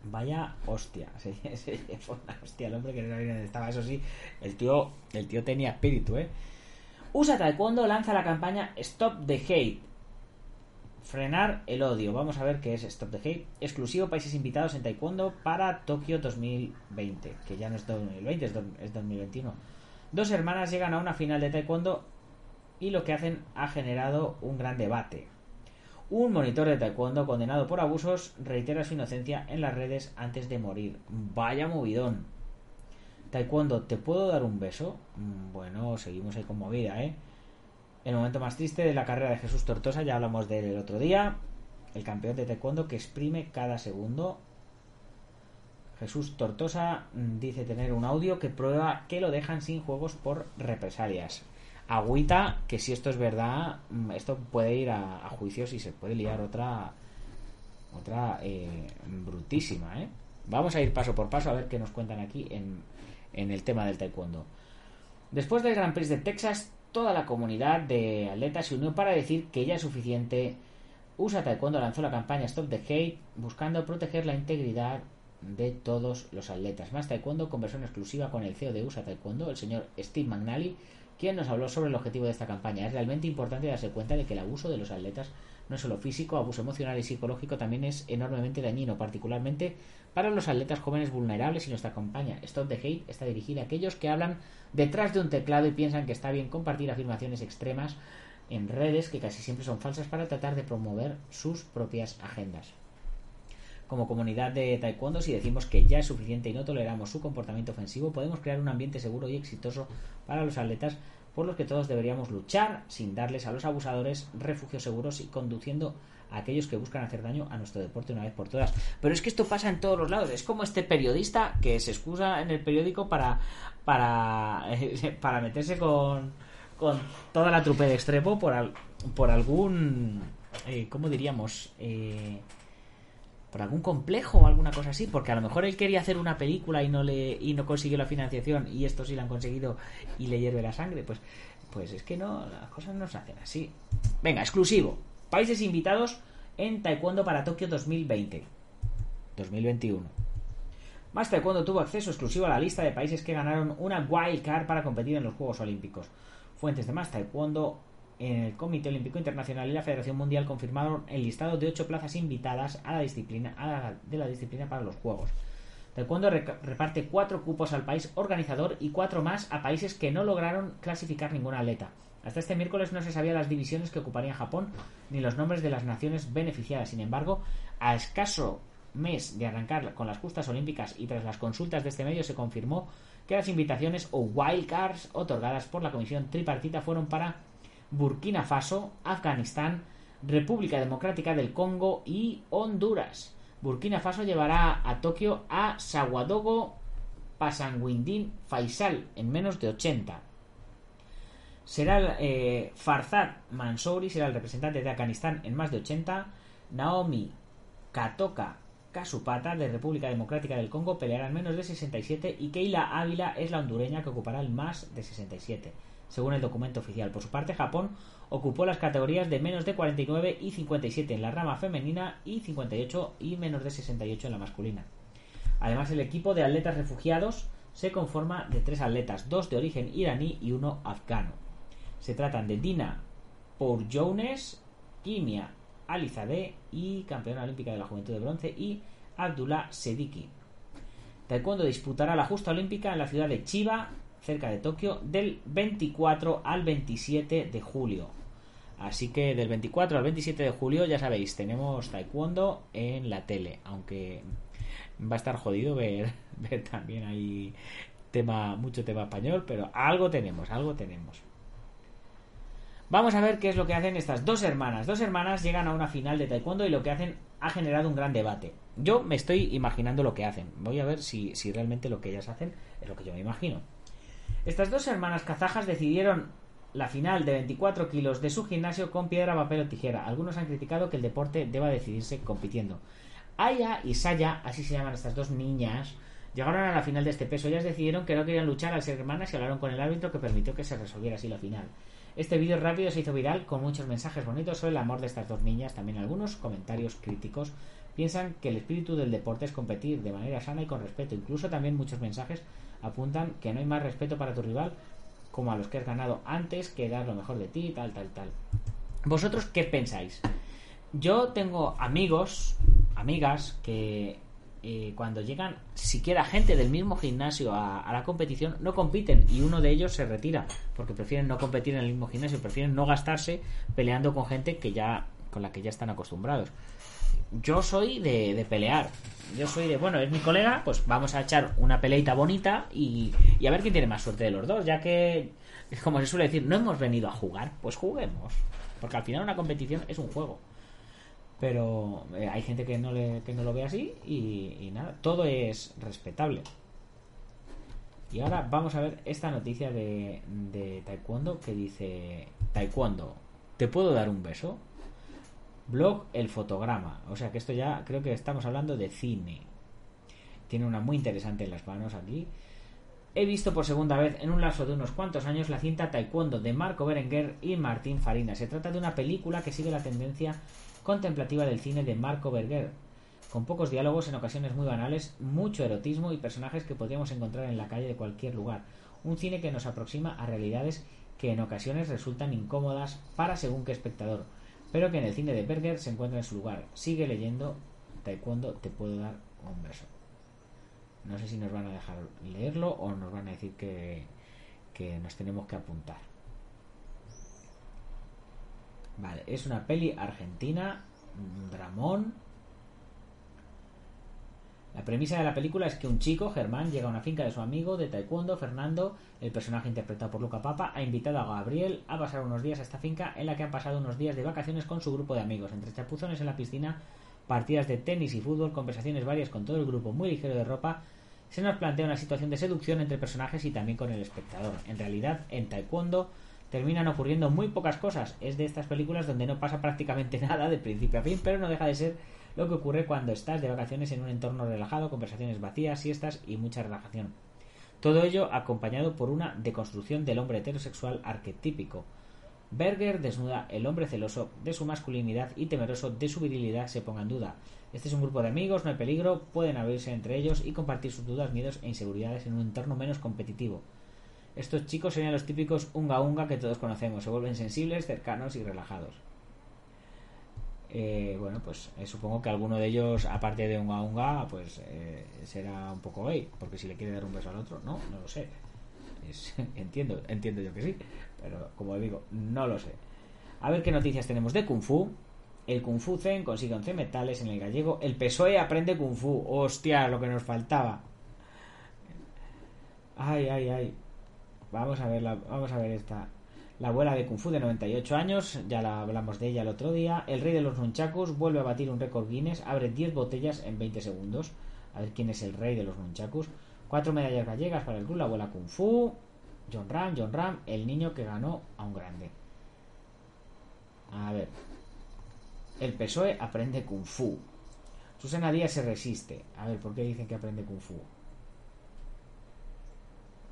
S1: Vaya hostia, se, fue una hostia el hombre que no sabía dónde estaba. Eso sí, el tío, el tío tenía espíritu, ¿eh? USA Taekwondo lanza la campaña Stop the Hate frenar el odio. Vamos a ver qué es Stop the Hate. Exclusivo países invitados en Taekwondo para Tokio 2020. Que ya no es 2020, es 2021. Dos hermanas llegan a una final de Taekwondo y lo que hacen ha generado un gran debate. Un monitor de taekwondo condenado por abusos reitera su inocencia en las redes antes de morir. Vaya movidón. Taekwondo, ¿te puedo dar un beso? Mm, bueno, seguimos ahí con movida, ¿eh? El momento más triste de la carrera de Jesús Tortosa, ya hablamos de él el otro día. El campeón de taekwondo que exprime cada segundo. Jesús Tortosa mm, dice tener un audio que prueba que lo dejan sin juegos por represalias agüita que si esto es verdad, mm, esto puede ir a, juicios y se puede liar otra otra eh, brutísima, ¿eh? Vamos a ir paso por paso a ver qué nos cuentan aquí en, en el tema del taekwondo. Después del Grand Prix de Texas, toda la comunidad de atletas se unió para decir que ya es suficiente. USA Taekwondo lanzó la campaña Stop the Hate buscando proteger la integridad de todos los atletas. Más Taekwondo conversó en exclusiva con el CEO de USA Taekwondo, el señor Steve McNally, quien nos habló sobre el objetivo de esta campaña. Es realmente importante darse cuenta de que el abuso de los atletas no solo físico, abuso emocional y psicológico también es enormemente dañino, particularmente para los atletas jóvenes vulnerables y nuestra campaña Stop the Hate está dirigida a aquellos que hablan detrás de un teclado y piensan que está bien compartir afirmaciones extremas en redes que casi siempre son falsas para tratar de promover sus propias agendas. Como comunidad de taekwondo, si decimos que ya es suficiente y no toleramos su comportamiento ofensivo, podemos crear un ambiente seguro y exitoso para los atletas por los que todos deberíamos luchar sin darles a los abusadores refugios seguros y conduciendo a aquellos que buscan hacer daño a nuestro deporte una vez por todas. Pero es que esto pasa en todos los lados. Es como este periodista que se excusa en el periódico para para, para meterse con, con toda la trupe de Extrepo por, por algún, eh, ¿cómo diríamos? Eh, por algún complejo o alguna cosa así, porque a lo mejor él quería hacer una película y no le y no consiguió la financiación y estos sí la han conseguido y le hierve la sangre, pues pues es que no las cosas no se hacen así. Venga, exclusivo. Países invitados en Taekwondo para Tokio 2020. 2021. Más Taekwondo tuvo acceso exclusivo a la lista de países que ganaron una wild card para competir en los Juegos Olímpicos. Fuentes de Más Taekwondo el Comité Olímpico Internacional y la Federación Mundial confirmaron el listado de ocho plazas invitadas a la disciplina de la disciplina para los Juegos. Taekwondo reparte cuatro cupos al país organizador y cuatro más a países que no lograron clasificar ninguna atleta. Hasta este miércoles no se sabía las divisiones que ocuparían Japón ni los nombres de las naciones beneficiadas. Sin embargo, a escaso mes de arrancar con las justas olímpicas y tras las consultas de este medio se confirmó que las invitaciones o wildcards otorgadas por la comisión tripartita fueron para Burkina Faso, Afganistán, República Democrática del Congo y Honduras. Burkina Faso llevará a Tokio a Sawadogo Pasanguindin Faisal en menos de 80. Será eh, Farzad Mansouri, será el representante de Afganistán en más de 80. Naomi Katoka Kasupata de República Democrática del Congo peleará en menos de 67 y Keila Ávila es la hondureña que ocupará el más de 67 según el documento oficial. Por su parte, Japón ocupó las categorías de menos de 49 y 57 en la rama femenina y 58 y menos de 68 en la masculina. Además, el equipo de atletas refugiados se conforma de tres atletas, dos de origen iraní y uno afgano. Se tratan de Dina Jones, Kimia Alizadeh y campeona olímpica de la juventud de bronce y Abdullah Sediki. Taekwondo disputará la justa olímpica en la ciudad de Chiba cerca de Tokio, del 24 al 27 de julio. Así que del 24 al 27 de julio, ya sabéis, tenemos taekwondo en la tele, aunque va a estar jodido ver, también ahí tema, mucho tema español, pero algo tenemos, algo tenemos. Vamos a ver qué es lo que hacen estas dos hermanas. Dos hermanas llegan a una final de taekwondo y lo que hacen ha generado un gran debate. Yo me estoy imaginando lo que hacen. Voy a ver si, si realmente lo que ellas hacen es lo que yo me imagino. Estas dos hermanas kazajas decidieron la final de 24 kilos de su gimnasio con piedra, papel o tijera. Algunos han criticado que el deporte deba decidirse compitiendo. Aya y Saya, así se llaman estas dos niñas, llegaron a la final de este peso. Ellas decidieron que no querían luchar al ser hermanas y hablaron con el árbitro que permitió que se resolviera así la final. Este vídeo rápido se hizo viral con muchos mensajes bonitos sobre el amor de estas dos niñas, también algunos comentarios críticos. Piensan que el espíritu del deporte es competir de manera sana y con respeto. Incluso también muchos mensajes apuntan que no hay más respeto para tu rival como a los que has ganado antes que dar lo mejor de ti, tal, tal, tal. ¿Vosotros qué pensáis? Yo tengo amigos, amigas, que eh, cuando llegan siquiera gente del mismo gimnasio a, a la competición, no compiten y uno de ellos se retira porque prefieren no competir en el mismo gimnasio, prefieren no gastarse peleando con gente que ya con la que ya están acostumbrados. Yo soy de, de pelear. Yo soy de, bueno, es mi colega, pues vamos a echar una peleita bonita y, y a ver quién tiene más suerte de los dos, ya que, como se suele decir, no hemos venido a jugar, pues juguemos. Porque al final una competición es un juego. Pero eh, hay gente que no, le, que no lo ve así y, y nada, todo es respetable. Y ahora vamos a ver esta noticia de, de Taekwondo que dice, Taekwondo, ¿te puedo dar un beso? Blog El Fotograma. O sea que esto ya creo que estamos hablando de cine. Tiene una muy interesante en las manos aquí. He visto por segunda vez en un lapso de unos cuantos años la cinta Taekwondo de Marco Berenguer y Martín Farina. Se trata de una película que sigue la tendencia contemplativa del cine de Marco Berger, con pocos diálogos, en ocasiones muy banales, mucho erotismo y personajes que podríamos encontrar en la calle de cualquier lugar. Un cine que nos aproxima a realidades que en ocasiones resultan incómodas para según qué espectador, pero que en el cine de Berger se encuentra en su lugar. Sigue leyendo Taekwondo, te puedo dar un beso. No sé si nos van a dejar leerlo o nos van a decir que, que nos tenemos que apuntar. Vale, es una peli argentina, un dramón. La premisa de la película es que un chico, Germán, llega a una finca de su amigo de taekwondo, Fernando, el personaje interpretado por Luca Papa, ha invitado a Gabriel a pasar unos días a esta finca en la que han pasado unos días de vacaciones con su grupo de amigos, entre chapuzones en la piscina, partidas de tenis y fútbol, conversaciones varias con todo el grupo muy ligero de ropa, se nos plantea una situación de seducción entre personajes y también con el espectador. En realidad, en taekwondo terminan ocurriendo muy pocas cosas. Es de estas películas donde no pasa prácticamente nada de principio a fin, pero no deja de ser lo que ocurre cuando estás de vacaciones en un entorno relajado, conversaciones vacías, siestas y mucha relajación. Todo ello acompañado por una deconstrucción del hombre heterosexual arquetípico. Berger desnuda el hombre celoso de su masculinidad y temeroso de su virilidad se ponga en duda. Este es un grupo de amigos, no hay peligro, pueden abrirse entre ellos y compartir sus dudas, miedos e inseguridades en un entorno menos competitivo. Estos chicos serían los típicos unga unga que todos conocemos, se vuelven sensibles, cercanos y relajados. Eh, bueno, pues eh, supongo que alguno de ellos, aparte de unga unga, pues eh, será un poco gay, porque si le quiere dar un beso al otro, no, no lo sé. Entiendo, entiendo yo que sí, pero como digo, no lo sé. A ver qué noticias tenemos de Kung Fu. El Kung Fu Zen consigue 11 metales en el gallego. El PSOE aprende Kung Fu. Hostia, lo que nos faltaba. Ay, ay, ay. Vamos a ver, la, vamos a ver esta. La abuela de Kung Fu de 98 años, ya la hablamos de ella el otro día. El rey de los nunchakus vuelve a batir un récord Guinness, abre 10 botellas en 20 segundos. A ver quién es el rey de los nunchakus. Cuatro medallas gallegas para el club, la abuela Kung Fu. John Ram, John Ram, el niño que ganó a un grande. A ver. El PSOE aprende Kung Fu. Susana Díaz se resiste. A ver, ¿por qué dicen que aprende Kung Fu?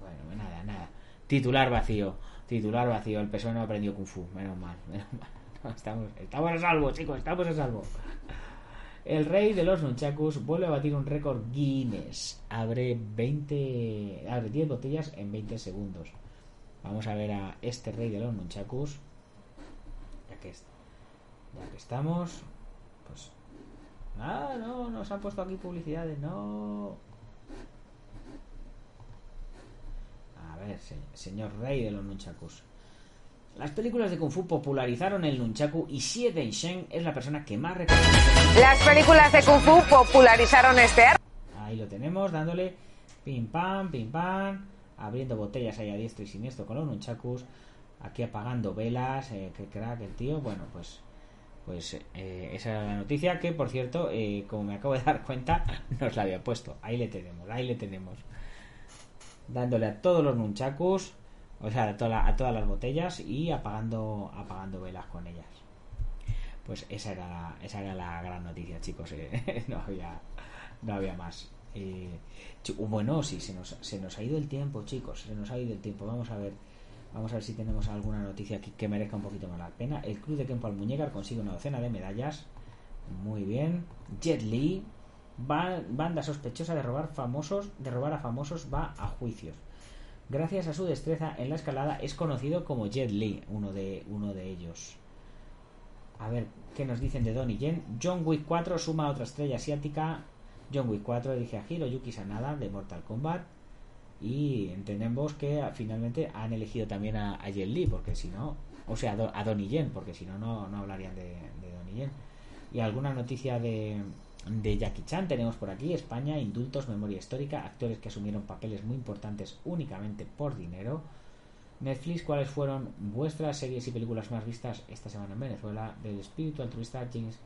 S1: Bueno, nada, nada. Titular vacío. Titular vacío. El PSOE no aprendió Kung Fu. Menos mal, menos mal. Estamos, estamos a salvo, chicos. Estamos a salvo. El rey de los nunchakus vuelve a batir un récord Guinness. Abre 20. Abre 10 botellas en 20 segundos. Vamos a ver a este rey de los nunchakus. Ya que, ya que estamos. Pues. Nada, no, nos han puesto aquí publicidades, no. A ver, se- señor rey de los nunchakus. Las películas de Kung Fu popularizaron el nunchaku y Xie Sheng es la persona que más reconoce.
S2: Las películas de Kung Fu popularizaron este arte.
S1: Ahí lo tenemos, dándole pim pam, pim pam, abriendo botellas ahí a diestro y siniestro con los nunchakus, aquí apagando velas, eh, que crack el tío. Bueno, pues pues eh, esa era la noticia que, por cierto, eh, como me acabo de dar cuenta, nos la había puesto. Ahí le tenemos, ahí le tenemos. Dándole a todos los nunchakus, o sea, a, toda a todas las botellas y apagando, apagando velas con ellas. Pues esa era la, esa era la gran noticia, chicos. eh. no había no había más. Eh, bueno, sí, se nos, se nos ha ido el tiempo, chicos. Se nos ha ido el tiempo. Vamos a ver. Vamos a ver si tenemos alguna noticia aquí que merezca un poquito más la pena. El Club de Kempo Almuñécar consigue una docena de medallas. Muy bien. Jet Li, ba- banda sospechosa de robar famosos, de robar a famosos, va a juicios. Gracias a su destreza en la escalada es conocido como Jet Li, uno de, uno de ellos. a ver qué nos dicen de Donnie Yen. John Wick 4 suma a otra estrella asiática. John Wick 4 dirige a Hiroyuki Sanada de Mortal Kombat. Y entendemos que finalmente han elegido también a, Yen Lee, porque si no, o sea, a Donnie Yen, porque si no, no hablarían de, de Donnie Yen. Y alguna noticia de, de Jackie Chan tenemos por aquí, España, indultos, memoria histórica, actores que asumieron papeles muy importantes únicamente por dinero. Netflix, ¿cuáles fueron vuestras series y películas más vistas esta semana en Venezuela? Del espíritu altruista James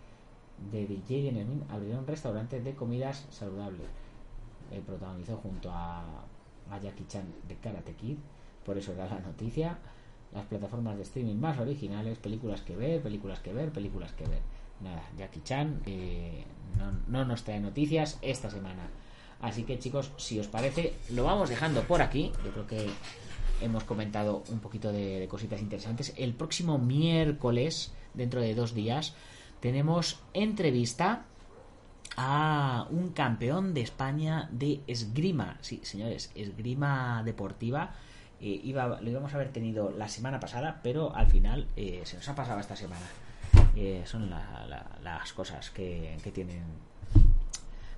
S1: de DJ Smith abrió un restaurante de comidas saludables. Eh, protagonizó junto a, a Jackie Chan de Karate Kid, por eso era la noticia. Las plataformas de streaming más originales, películas que ver, películas que ver, películas que ver nada, Jackie Chan eh, no, nos trae noticias esta semana. Así que chicos, si os parece, lo vamos dejando por aquí. Yo creo que hemos comentado un poquito de, cositas interesantes. El próximo miércoles, dentro de dos días, tenemos entrevista a un campeón de España de esgrima. Sí, señores, esgrima deportiva. Eh, iba, lo íbamos a haber tenido la semana pasada, pero al final eh, se nos ha pasado esta semana. Eh, son las cosas que, tienen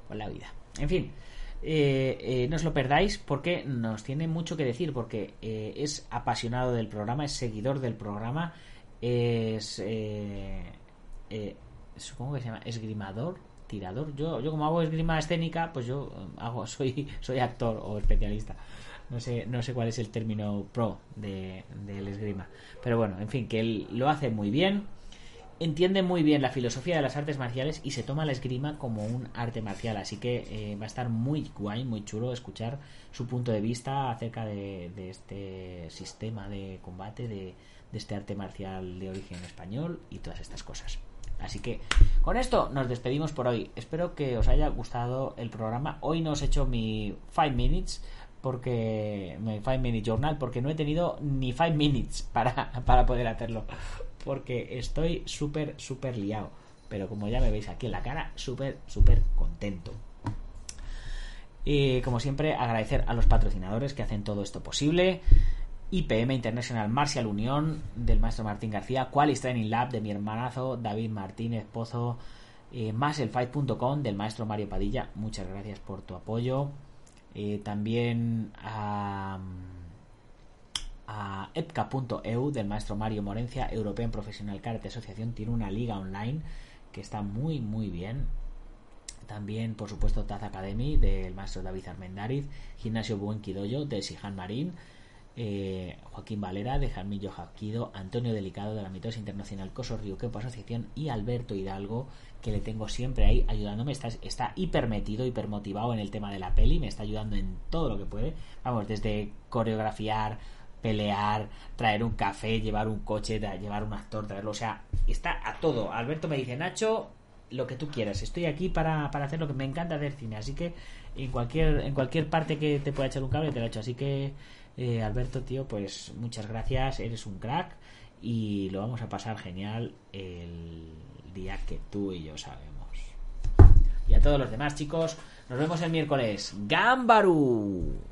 S1: con la vida. En fin, eh, eh, no os lo perdáis porque nos tiene mucho que decir, porque es apasionado del programa, es seguidor del programa, es... supongo que se llama esgrimador, tirador. Yo, yo como hago esgrima escénica, pues yo hago, soy, soy actor o especialista. No sé, no sé cuál es el término pro de, del esgrima. Pero bueno, en fin, que él lo hace muy bien entiende muy bien la filosofía de las artes marciales y se toma la esgrima como un arte marcial. Así que eh, va a estar muy guay, muy chulo escuchar su punto de vista acerca de, este sistema de combate, de, este arte marcial de origen español y todas estas cosas. Así que con esto nos despedimos por hoy. Espero que os haya gustado el programa. Hoy no os he hecho mi 5 minutes porque mi 5 minute journal porque no he tenido ni 5 minutes para, para poder hacerlo porque estoy súper, súper liado. Pero como ya me veis aquí en la cara, súper, súper contento. Y como siempre, agradecer a los patrocinadores que hacen todo esto posible. IPM International Martial Unión del maestro Martín García, Qualis Training Lab de mi hermanazo David Martínez Pozo, eh, más del maestro Mario Padilla. Muchas gracias por tu apoyo. Eh, también a a epca.eu del maestro Mario Morencia, European Professional Karate Asociación, tiene una liga online que está muy muy bien. También, por supuesto, Taz Academy del maestro David Armendariz, Gimnasio Buen Quidoyo de Sihan Marín, eh, Joaquín Valera de Jarmillo Jaquido, Antonio Delicado de la Mitosis Internacional Coso Quepo Asociación y Alberto Hidalgo, que le tengo siempre ahí ayudándome. Está, está hiper metido, hiper motivado en el tema de la peli, me está ayudando en todo lo que puede. Vamos, desde coreografiar, pelear, traer un café, llevar un coche, llevar un actor, traerlo. O sea, está a todo. Alberto me dice, Nacho, lo que tú quieras. Estoy aquí para, hacer lo que me encanta hacer cine. Así que en cualquier, en cualquier parte que te pueda echar un cable, te lo he hecho. Así que, eh, Alberto, tío, pues muchas gracias. Eres un crack. Y lo vamos a pasar genial el día que tú y yo sabemos. Y a todos los demás, chicos, nos vemos el miércoles. ¡Gambaru!